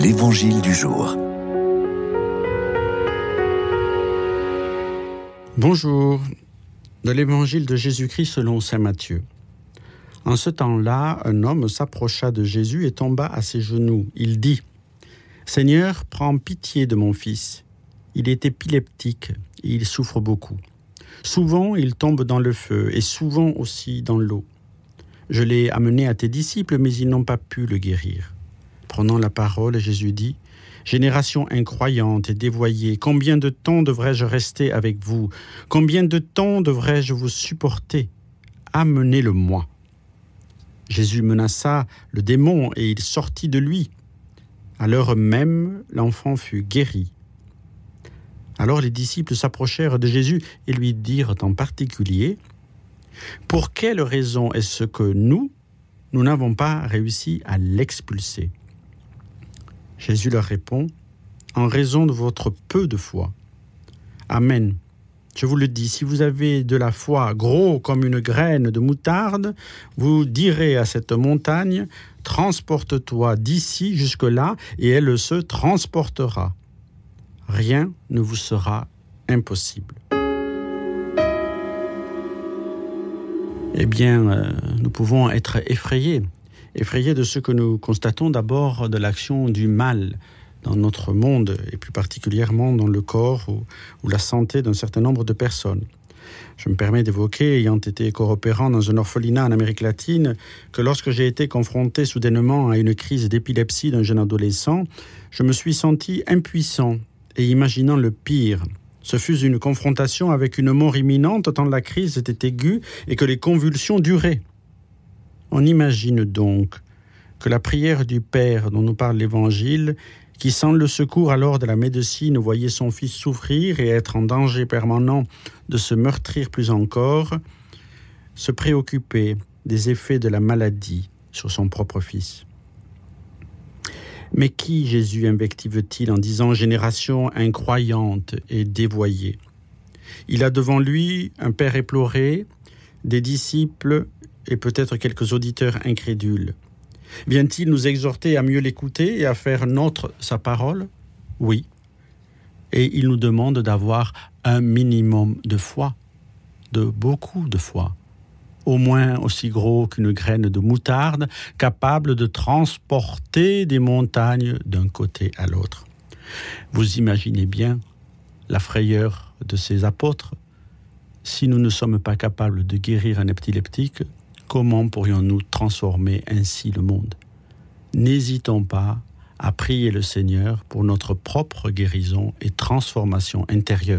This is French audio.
L'Évangile du jour. Bonjour. De l'Évangile de Jésus-Christ selon Saint Matthieu. En ce temps-là, un homme s'approcha de Jésus et tomba à ses genoux. Il dit, Seigneur, prends pitié de mon fils. Il est épileptique et il souffre beaucoup. Souvent, il tombe dans le feu et souvent aussi dans l'eau. Je l'ai amené à tes disciples, mais ils n'ont pas pu le guérir. Prenant la parole, Jésus dit, Génération incroyante et dévoyée, combien de temps devrais-je rester avec vous? Combien de temps devrais-je vous supporter? Amenez-le-moi. Jésus menaça le démon et il sortit de lui. À l'heure même, l'enfant fut guéri. Alors les disciples s'approchèrent de Jésus et lui dirent en particulier, Pour quelle raison est-ce que nous, nous n'avons pas réussi à l'expulser? Jésus leur répond, En raison de votre peu de foi. Amen. Je vous le dis, si vous avez de la foi gros comme une graine de moutarde, vous direz à cette montagne, transporte-toi d'ici jusque-là, et elle se transportera. Rien ne vous sera impossible. Eh bien, euh, nous pouvons être effrayés effrayés de ce que nous constatons d'abord de l'action du mal dans notre monde, et plus particulièrement dans le corps ou, ou la santé d'un certain nombre de personnes. Je me permets d'évoquer, ayant été coopérant dans un orphelinat en Amérique latine, que lorsque j'ai été confronté soudainement à une crise d'épilepsie d'un jeune adolescent, je me suis senti impuissant et imaginant le pire. Ce fut une confrontation avec une mort imminente tant la crise était aiguë et que les convulsions duraient. On imagine donc que la prière du Père dont nous parle l'Évangile, qui sans le secours alors de la médecine voyait son fils souffrir et être en danger permanent de se meurtrir plus encore, se préoccupait des effets de la maladie sur son propre fils. Mais qui Jésus invective-t-il en disant génération incroyante et dévoyée? Il a devant lui un père éploré, des disciples et peut-être quelques auditeurs incrédules. Vient-il nous exhorter à mieux l'écouter et à faire notre sa parole? Oui. Et il nous demande d'avoir un minimum de foi, de beaucoup de foi, au moins aussi gros qu'une graine de moutarde, capable de transporter des montagnes d'un côté à l'autre. Vous imaginez bien la frayeur de ces apôtres. Si nous ne sommes pas capables de guérir un épileptique, Comment pourrions-nous transformer ainsi le monde? N'hésitons pas à prier le Seigneur pour notre propre guérison et transformation intérieure.